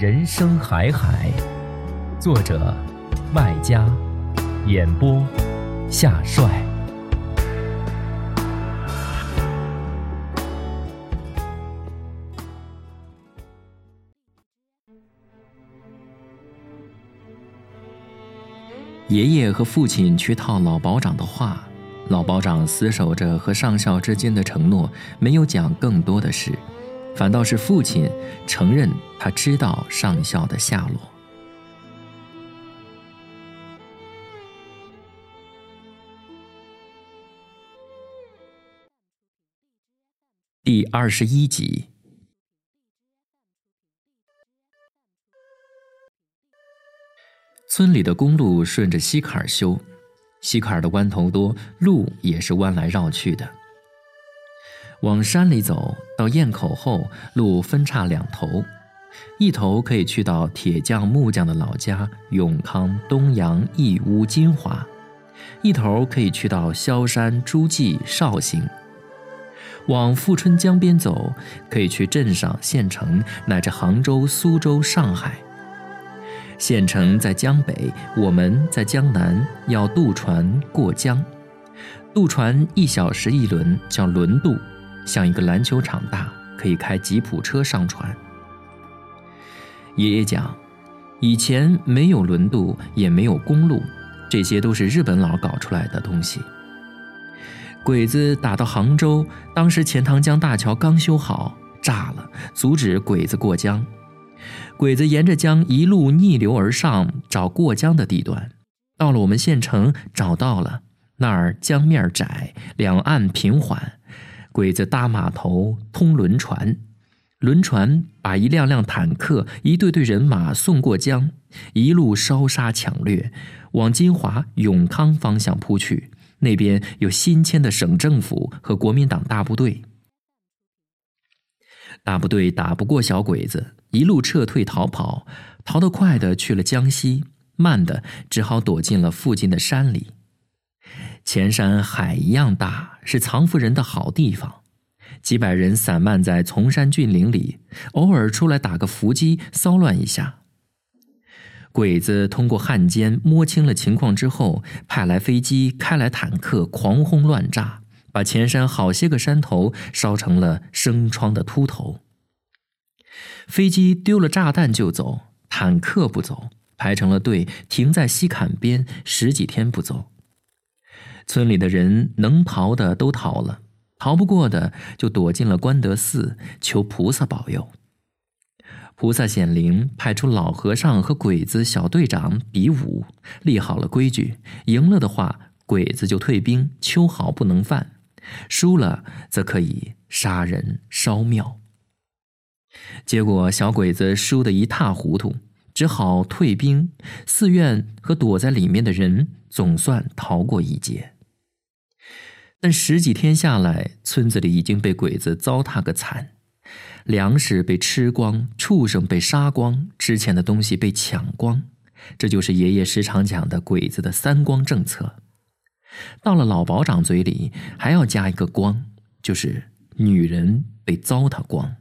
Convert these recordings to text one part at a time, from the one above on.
人生海海，作者麦家，演播夏帅。爷爷和父亲去套老保长的话，老保长死守着和上校之间的承诺，没有讲更多的事。反倒是父亲承认他知道上校的下落。第二十一集，村里的公路顺着西坎儿修，西坎儿的弯头多，路也是弯来绕去的。往山里走到堰口后，路分叉两头，一头可以去到铁匠木匠的老家永康东阳义乌金华，一头可以去到萧山诸暨绍兴。往富春江边走，可以去镇上县城乃至杭州、苏州、上海。县城在江北，我们在江南，要渡船过江，渡船一小时一轮，叫轮渡。像一个篮球场大，可以开吉普车上船。爷爷讲，以前没有轮渡，也没有公路，这些都是日本佬搞出来的东西。鬼子打到杭州，当时钱塘江大桥刚修好，炸了，阻止鬼子过江。鬼子沿着江一路逆流而上，找过江的地段。到了我们县城，找到了那儿江面窄，两岸平缓。鬼子搭码头，通轮船，轮船把一辆辆坦克、一队队人马送过江，一路烧杀抢掠，往金华、永康方向扑去。那边有新迁的省政府和国民党大部队，大部队打不过小鬼子，一路撤退逃跑，逃得快的去了江西，慢的只好躲进了附近的山里。前山海一样大，是藏夫人的好地方。几百人散漫在崇山峻岭里，偶尔出来打个伏击，骚乱一下。鬼子通过汉奸摸清了情况之后，派来飞机，开来坦克，狂轰乱炸，把前山好些个山头烧成了生疮的秃头。飞机丢了炸弹就走，坦克不走，排成了队，停在西坎边，十几天不走。村里的人能逃的都逃了，逃不过的就躲进了关德寺，求菩萨保佑。菩萨显灵，派出老和尚和鬼子小队长比武，立好了规矩：赢了的话，鬼子就退兵，秋毫不能犯；输了，则可以杀人烧庙。结果小鬼子输得一塌糊涂，只好退兵。寺院和躲在里面的人总算逃过一劫。但十几天下来，村子里已经被鬼子糟蹋个惨，粮食被吃光，畜生被杀光，值钱的东西被抢光，这就是爷爷时常讲的鬼子的三光政策。到了老保长嘴里，还要加一个光，就是女人被糟蹋光。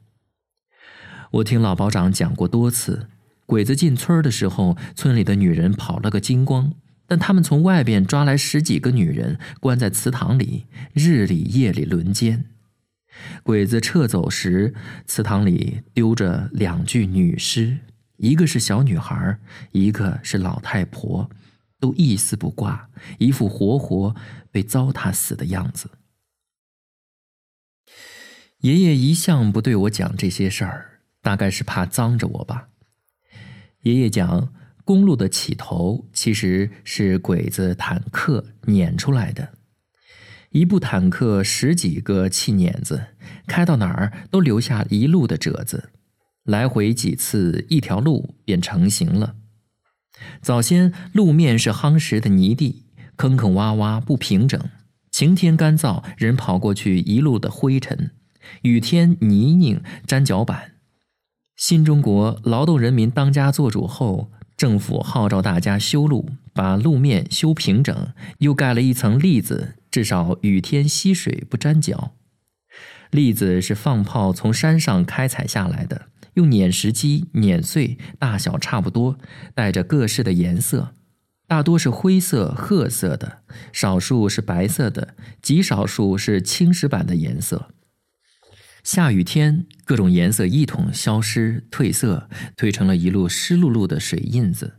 我听老保长讲过多次，鬼子进村的时候，村里的女人跑了个精光。但他们从外边抓来十几个女人，关在祠堂里，日里夜里轮奸。鬼子撤走时，祠堂里丢着两具女尸，一个是小女孩，一个是老太婆，都一丝不挂，一副活活被糟蹋死的样子。爷爷一向不对我讲这些事儿，大概是怕脏着我吧。爷爷讲，公路的起头其实是鬼子坦克撵出来的。一部坦克十几个气碾子，开到哪儿都留下一路的褶子，来回几次，一条路便成型了。早先路面是夯实的泥地，坑坑洼洼不平整，晴天干燥，人跑过去一路的灰尘。雨天泥泞粘脚板，新中国劳动人民当家作主后，政府号召大家修路，把路面修平整，又盖了一层栗子，至少雨天吸水不粘脚。栗子是放炮从山上开采下来的，用碾石机碾碎，大小差不多，带着各式的颜色，大多是灰色、褐色的，少数是白色的，极少数是青石板的颜色。下雨天，各种颜色一同消失、褪色，褪成了一路湿漉漉的水印子。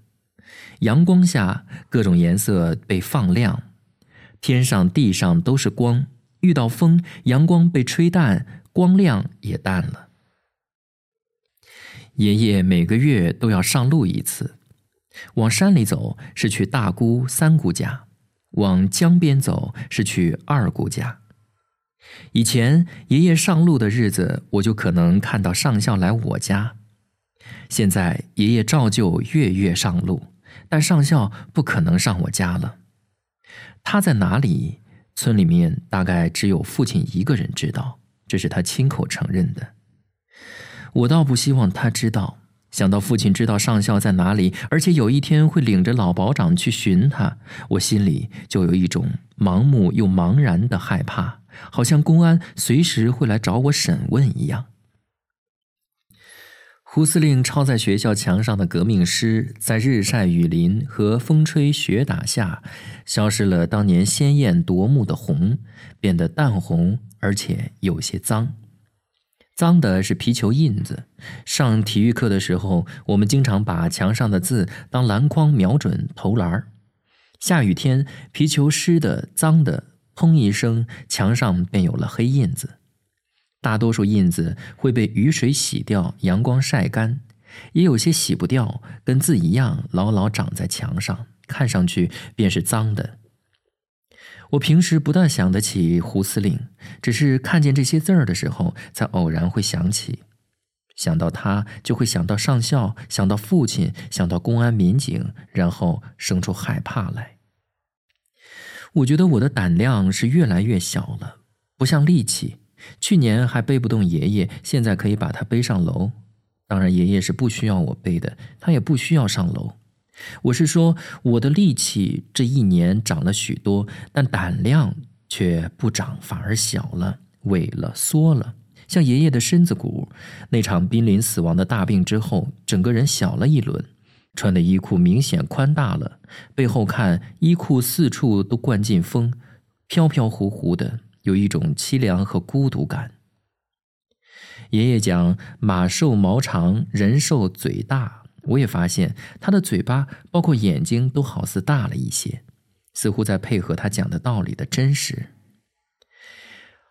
阳光下，各种颜色被放亮，天上地上都是光。遇到风，阳光被吹淡，光亮也淡了。爷爷每个月都要上路一次，往山里走是去大姑、三姑家，往江边走是去二姑家。以前爷爷上路的日子，我就可能看到上校来我家。现在爷爷照旧月月上路，但上校不可能上我家了。他在哪里？村里面大概只有父亲一个人知道，这是他亲口承认的。我倒不希望他知道。想到父亲知道上校在哪里，而且有一天会领着老保长去寻他，我心里就有一种盲目又茫然的害怕。好像公安随时会来找我审问一样。胡司令抄在学校墙上的革命诗，在日晒雨淋和风吹雪打下，消失了当年鲜艳夺目的红，变得淡红，而且有些脏。脏的是皮球印子。上体育课的时候，我们经常把墙上的字当篮筐瞄准投篮下雨天，皮球湿的、脏的。砰一声，墙上便有了黑印子。大多数印子会被雨水洗掉，阳光晒干；也有些洗不掉，跟字一样牢牢长在墙上，看上去便是脏的。我平时不大想得起胡司令，只是看见这些字儿的时候，才偶然会想起。想到他，就会想到上校，想到父亲，想到公安民警，然后生出害怕来。我觉得我的胆量是越来越小了，不像力气。去年还背不动爷爷，现在可以把他背上楼。当然，爷爷是不需要我背的，他也不需要上楼。我是说，我的力气这一年长了许多，但胆量却不长，反而小了，萎了，缩了。像爷爷的身子骨，那场濒临死亡的大病之后，整个人小了一轮。穿的衣裤明显宽大了，背后看衣裤四处都灌进风，飘飘忽忽的，有一种凄凉和孤独感。爷爷讲马瘦毛长，人瘦嘴大，我也发现他的嘴巴包括眼睛都好似大了一些，似乎在配合他讲的道理的真实。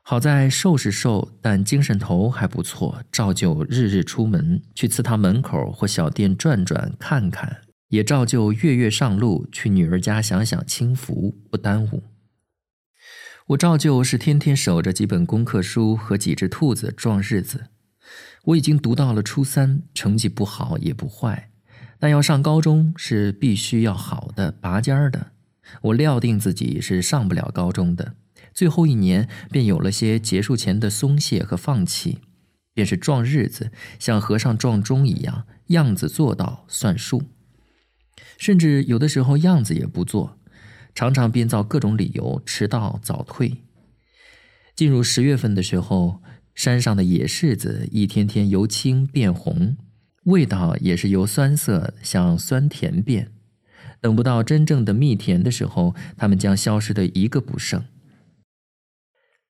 好在瘦是瘦，但精神头还不错，照旧日日出门去祠堂门口或小店转转看看，也照旧月月上路去女儿家享享清福，不耽误。我照旧是天天守着几本功课书和几只兔子撞日子。我已经读到了初三，成绩不好也不坏，但要上高中是必须要好的拔尖儿的。我料定自己是上不了高中的。最后一年，便有了些结束前的松懈和放弃，便是撞日子，像和尚撞钟一样，样子做到算数，甚至有的时候样子也不做，常常编造各种理由迟到早退。进入十月份的时候，山上的野柿子一天天由青变红，味道也是由酸涩向酸甜变，等不到真正的蜜甜的时候，它们将消失的一个不剩。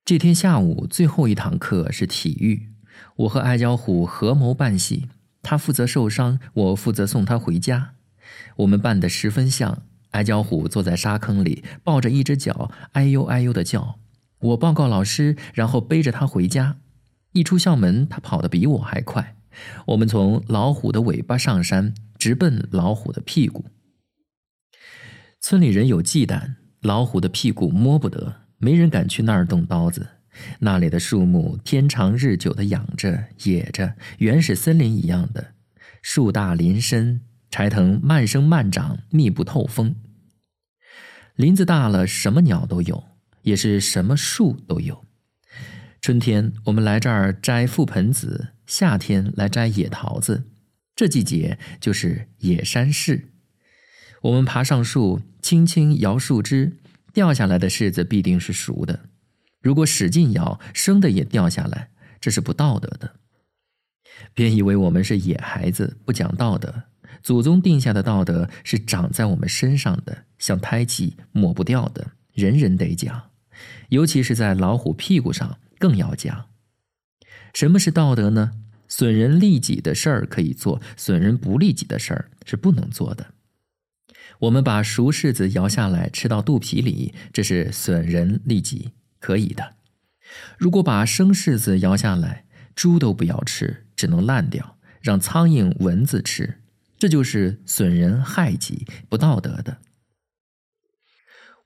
这天下午最后一堂课是体育，我和矮脚虎合谋办戏，他负责受伤，我负责送他回家。我们扮得十分像。矮脚虎坐在沙坑里，抱着一只脚，哎呦哎呦的叫。我报告老师，然后背着他回家。一出校门，他跑得比我还快。我们从老虎的尾巴上山，直奔老虎的屁股。村里人有忌惮，老虎的屁股摸不得，没人敢去那儿动刀子。那里的树木天长日久的养着、野着，原始森林一样的，树大林深，柴藤慢生慢长，密不透风。林子大了，什么鸟都有，也是什么树都有。春天我们来这儿摘覆盆子，夏天来摘野桃子，这季节就是野山柿。我们爬上树，轻轻摇树枝，掉下来的柿子必定是熟的。如果使劲咬，生的也掉下来，这是不道德的。别以为我们是野孩子，不讲道德。祖宗定下的道德是长在我们身上的，像胎记，抹不掉的，人人得讲。尤其是在老虎屁股上，更要讲。什么是道德呢？损人利己的事儿可以做，损人不利己的事儿是不能做的。我们把熟柿子摇下来吃到肚皮里，这是损人利己，可以的。如果把生柿子摇下来，猪都不要吃，只能烂掉，让苍蝇、蚊子吃，这就是损人害己，不道德的。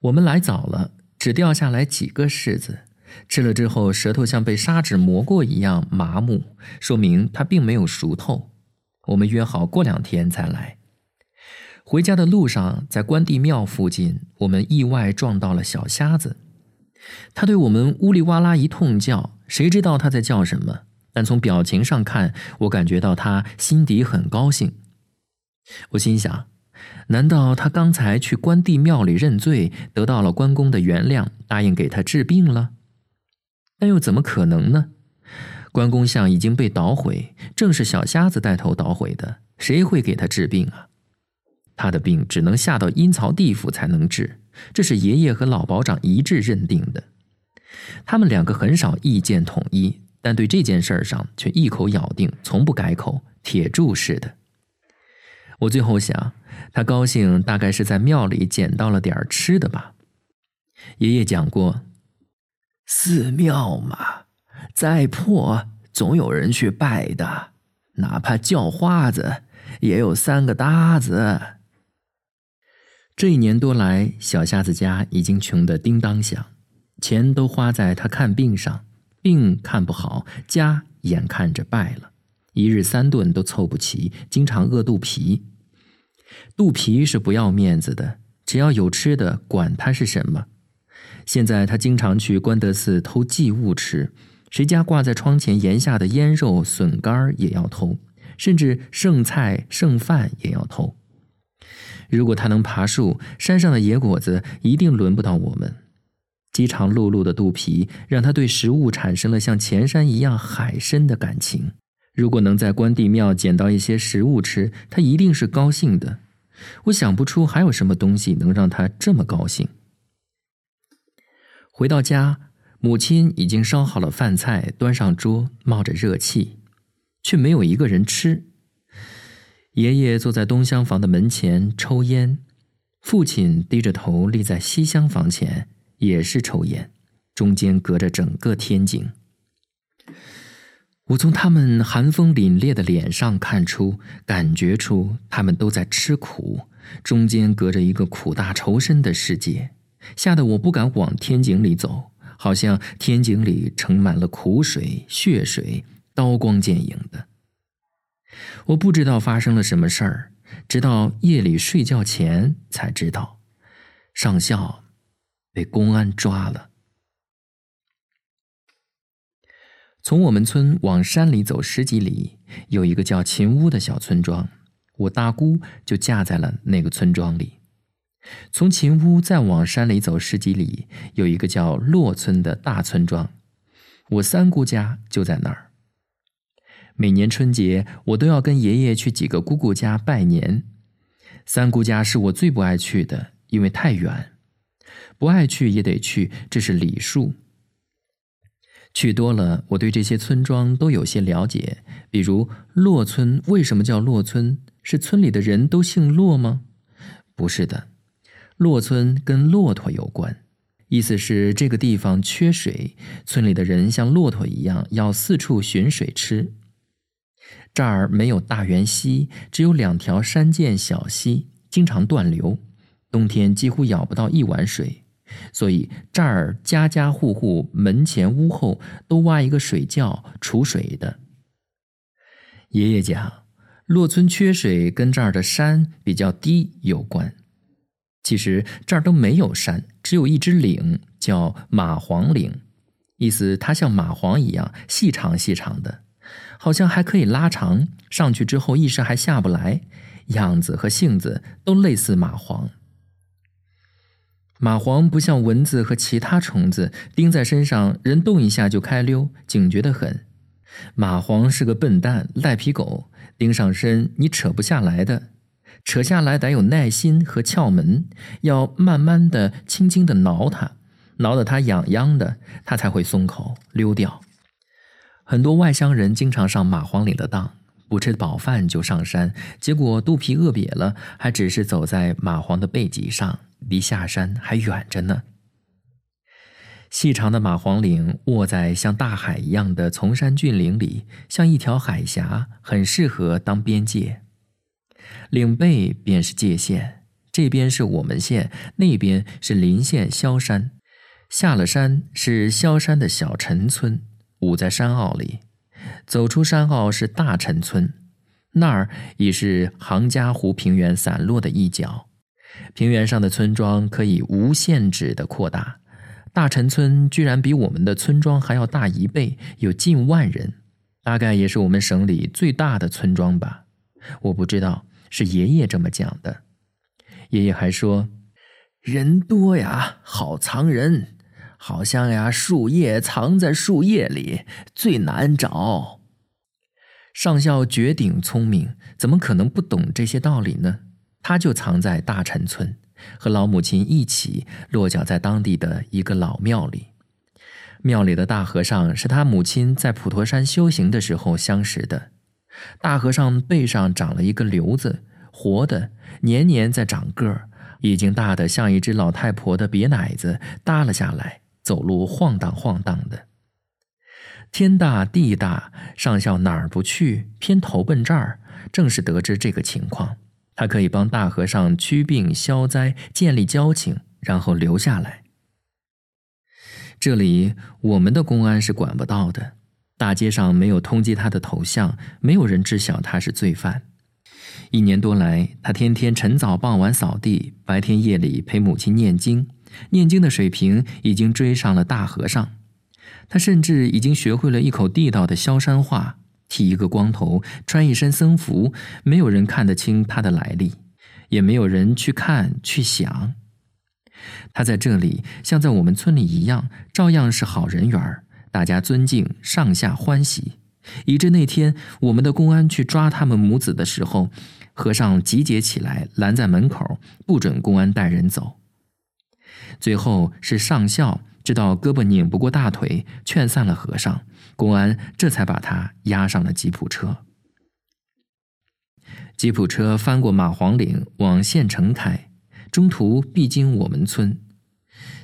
我们来早了，只掉下来几个柿子，吃了之后舌头像被砂纸磨过一样麻木，说明它并没有熟透。我们约好过两天再来。回家的路上，在关帝庙附近，我们意外撞到了小瞎子。他对我们呜里哇啦一通叫，谁知道他在叫什么？但从表情上看，我感觉到他心底很高兴。我心想：难道他刚才去关帝庙里认罪，得到了关公的原谅，答应给他治病了？但又怎么可能呢？关公像已经被捣毁，正是小瞎子带头捣毁的，谁会给他治病啊？他的病只能下到阴曹地府才能治，这是爷爷和老保长一致认定的。他们两个很少意见统一，但对这件事儿上却一口咬定，从不改口，铁柱似的。我最后想，他高兴大概是在庙里捡到了点吃的吧。爷爷讲过，寺庙嘛，再破总有人去拜的，哪怕叫花子也有三个搭子。这一年多来，小瞎子家已经穷得叮当响，钱都花在他看病上，病看不好，家眼看着败了，一日三顿都凑不齐，经常饿肚皮。肚皮是不要面子的，只要有吃的，管它是什么。现在他经常去关德寺偷祭物吃，谁家挂在窗前檐下的腌肉、笋干也要偷，甚至剩菜剩饭也要偷。如果他能爬树，山上的野果子一定轮不到我们。饥肠辘辘的肚皮让他对食物产生了像前山一样海深的感情。如果能在关帝庙捡到一些食物吃，他一定是高兴的。我想不出还有什么东西能让他这么高兴。回到家，母亲已经烧好了饭菜，端上桌，冒着热气，却没有一个人吃。爷爷坐在东厢房的门前抽烟，父亲低着头立在西厢房前，也是抽烟，中间隔着整个天井。我从他们寒风凛冽的脸上看出、感觉出，他们都在吃苦，中间隔着一个苦大仇深的世界，吓得我不敢往天井里走，好像天井里盛满了苦水、血水，刀光剑影的。我不知道发生了什么事儿，直到夜里睡觉前才知道，上校被公安抓了。从我们村往山里走十几里，有一个叫秦屋的小村庄，我大姑就嫁在了那个村庄里。从秦屋再往山里走十几里，有一个叫洛村的大村庄，我三姑家就在那儿。每年春节，我都要跟爷爷去几个姑姑家拜年。三姑家是我最不爱去的，因为太远，不爱去也得去，这是礼数。去多了，我对这些村庄都有些了解。比如骆村为什么叫骆村？是村里的人都姓骆吗？不是的，骆村跟骆驼有关，意思是这个地方缺水，村里的人像骆驼一样要四处寻水吃。这儿没有大源溪，只有两条山涧小溪，经常断流，冬天几乎舀不到一碗水，所以这儿家家户户门前屋后都挖一个水窖储水的。爷爷讲，洛村缺水跟这儿的山比较低有关。其实这儿都没有山，只有一只岭，叫蚂黄岭，意思它像蚂蟥一样细长细长的。好像还可以拉长，上去之后一时还下不来，样子和性子都类似蚂蟥。蚂蟥不像蚊子和其他虫子，叮在身上人动一下就开溜，警觉的很。蚂蟥是个笨蛋，赖皮狗，叮上身你扯不下来的，扯下来得有耐心和窍门，要慢慢的、轻轻的挠它，挠得它痒痒的，它才会松口溜掉。很多外乡人经常上蚂蟥岭的当，不吃饱饭就上山，结果肚皮饿瘪了，还只是走在蚂蟥的背脊上，离下山还远着呢。细长的蚂蟥岭卧在像大海一样的丛山峻岭里，像一条海峡，很适合当边界。岭背便是界限，这边是我们县，那边是邻县萧山。下了山是萧山的小陈村。捂在山坳里，走出山坳是大陈村，那儿已是杭嘉湖平原散落的一角。平原上的村庄可以无限制的扩大。大陈村居然比我们的村庄还要大一倍，有近万人，大概也是我们省里最大的村庄吧。我不知道，是爷爷这么讲的。爷爷还说，人多呀，好藏人。好像呀，树叶藏在树叶里最难找。上校绝顶聪明，怎么可能不懂这些道理呢？他就藏在大陈村，和老母亲一起落脚在当地的一个老庙里。庙里的大和尚是他母亲在普陀山修行的时候相识的。大和尚背上长了一个瘤子，活的，年年在长个儿，已经大得像一只老太婆的瘪奶子耷了下来。走路晃荡晃荡的，天大地大，上校哪儿不去，偏投奔这儿。正是得知这个情况，他可以帮大和尚驱病消灾，建立交情，然后留下来。这里我们的公安是管不到的，大街上没有通缉他的头像，没有人知晓他是罪犯。一年多来，他天天晨早傍晚扫地，白天夜里陪母亲念经。念经的水平已经追上了大和尚，他甚至已经学会了一口地道的萧山话，剃一个光头，穿一身僧服，没有人看得清他的来历，也没有人去看去想。他在这里像在我们村里一样，照样是好人缘，大家尊敬，上下欢喜，以致那天我们的公安去抓他们母子的时候，和尚集结起来拦在门口，不准公安带人走。最后是上校知道胳膊拧不过大腿，劝散了和尚，公安这才把他押上了吉普车。吉普车翻过马黄岭往县城开，中途必经我们村。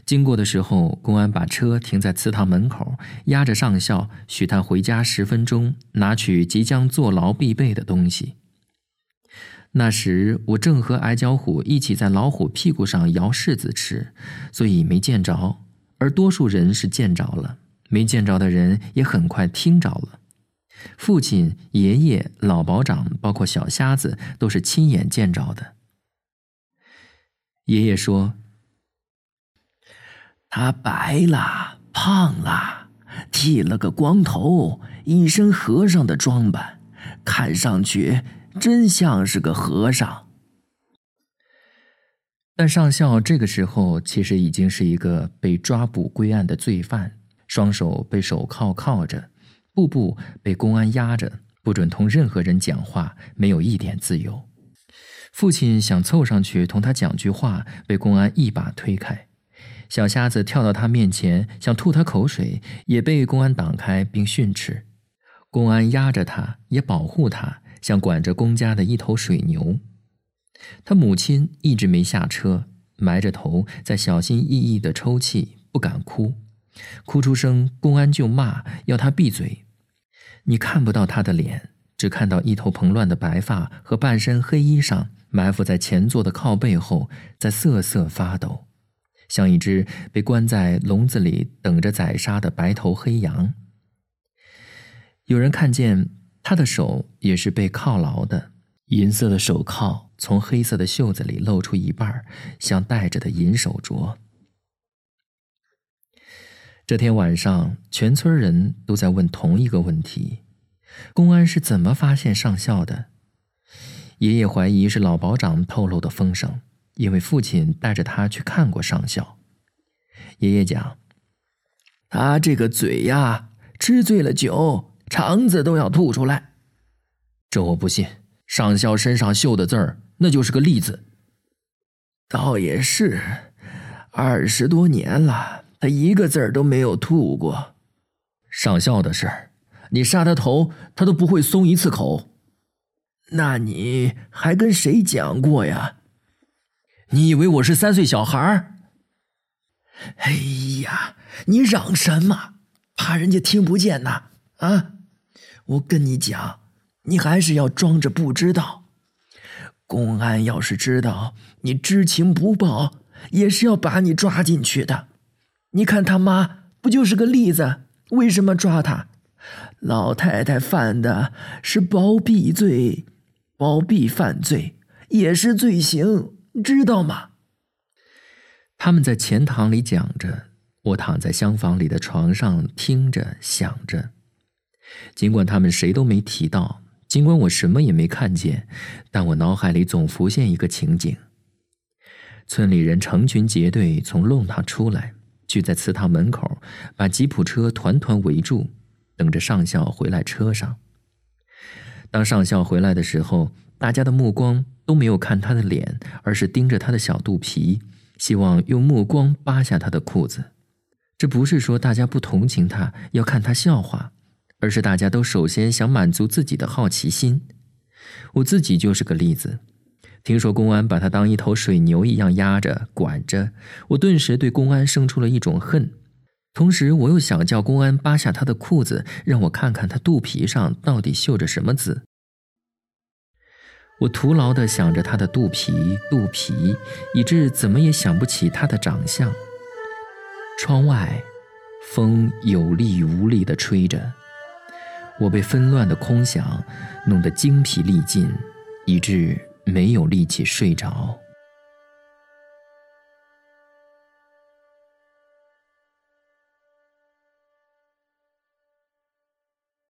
经过的时候，公安把车停在祠堂门口，押着上校，许他回家十分钟，拿取即将坐牢必备的东西。那时我正和矮脚虎一起在老虎屁股上摇柿子吃，所以没见着。而多数人是见着了，没见着的人也很快听着了。父亲、爷爷、老保长，包括小瞎子，都是亲眼见着的。爷爷说：“他白了，胖了，剃了个光头，一身和尚的装扮，看上去……”真像是个和尚，但上校这个时候其实已经是一个被抓捕归案的罪犯，双手被手铐铐着，步步被公安压着，不准同任何人讲话，没有一点自由。父亲想凑上去同他讲句话，被公安一把推开。小瞎子跳到他面前，想吐他口水，也被公安挡开并训斥。公安压着他，也保护他，像管着公家的一头水牛。他母亲一直没下车，埋着头在小心翼翼的抽泣，不敢哭。哭出声，公安就骂，要他闭嘴。你看不到他的脸，只看到一头蓬乱的白发和半身黑衣裳埋伏在前座的靠背后，在瑟瑟发抖，像一只被关在笼子里等着宰杀的白头黑羊。有人看见他的手也是被铐牢的，银色的手铐从黑色的袖子里露出一半，像戴着的银手镯。这天晚上，全村人都在问同一个问题：公安是怎么发现上校的？爷爷怀疑是老保长透露的风声，因为父亲带着他去看过上校。爷爷讲：“他这个嘴呀，吃醉了酒，肠子都要吐出来。”这我不信，上校身上绣的字儿，那就是个例子。倒也是，二十多年了。他一个字儿都没有吐过，上校的事儿，你杀他头，他都不会松一次口。那你还跟谁讲过呀？你以为我是三岁小孩儿？哎呀，你嚷什么？怕人家听不见呐？啊！我跟你讲，你还是要装着不知道。公安要是知道你知情不报，也是要把你抓进去的。你看他妈不就是个例子？为什么抓他？老太太犯的是包庇罪，包庇犯罪也是罪行，知道吗？他们在前堂里讲着，我躺在厢房里的床上听着想着。尽管他们谁都没提到，尽管我什么也没看见，但我脑海里总浮现一个情景：村里人成群结队从弄堂出来。聚在祠堂门口，把吉普车团团围住，等着上校回来。车上，当上校回来的时候，大家的目光都没有看他的脸，而是盯着他的小肚皮，希望用目光扒下他的裤子。这不是说大家不同情他，要看他笑话，而是大家都首先想满足自己的好奇心。我自己就是个例子。听说公安把他当一头水牛一样压着管着，我顿时对公安生出了一种恨，同时我又想叫公安扒下他的裤子，让我看看他肚皮上到底绣着什么字。我徒劳地想着他的肚皮，肚皮，以致怎么也想不起他的长相。窗外，风有力无力地吹着，我被纷乱的空想弄得精疲力尽，以致。没有力气睡着。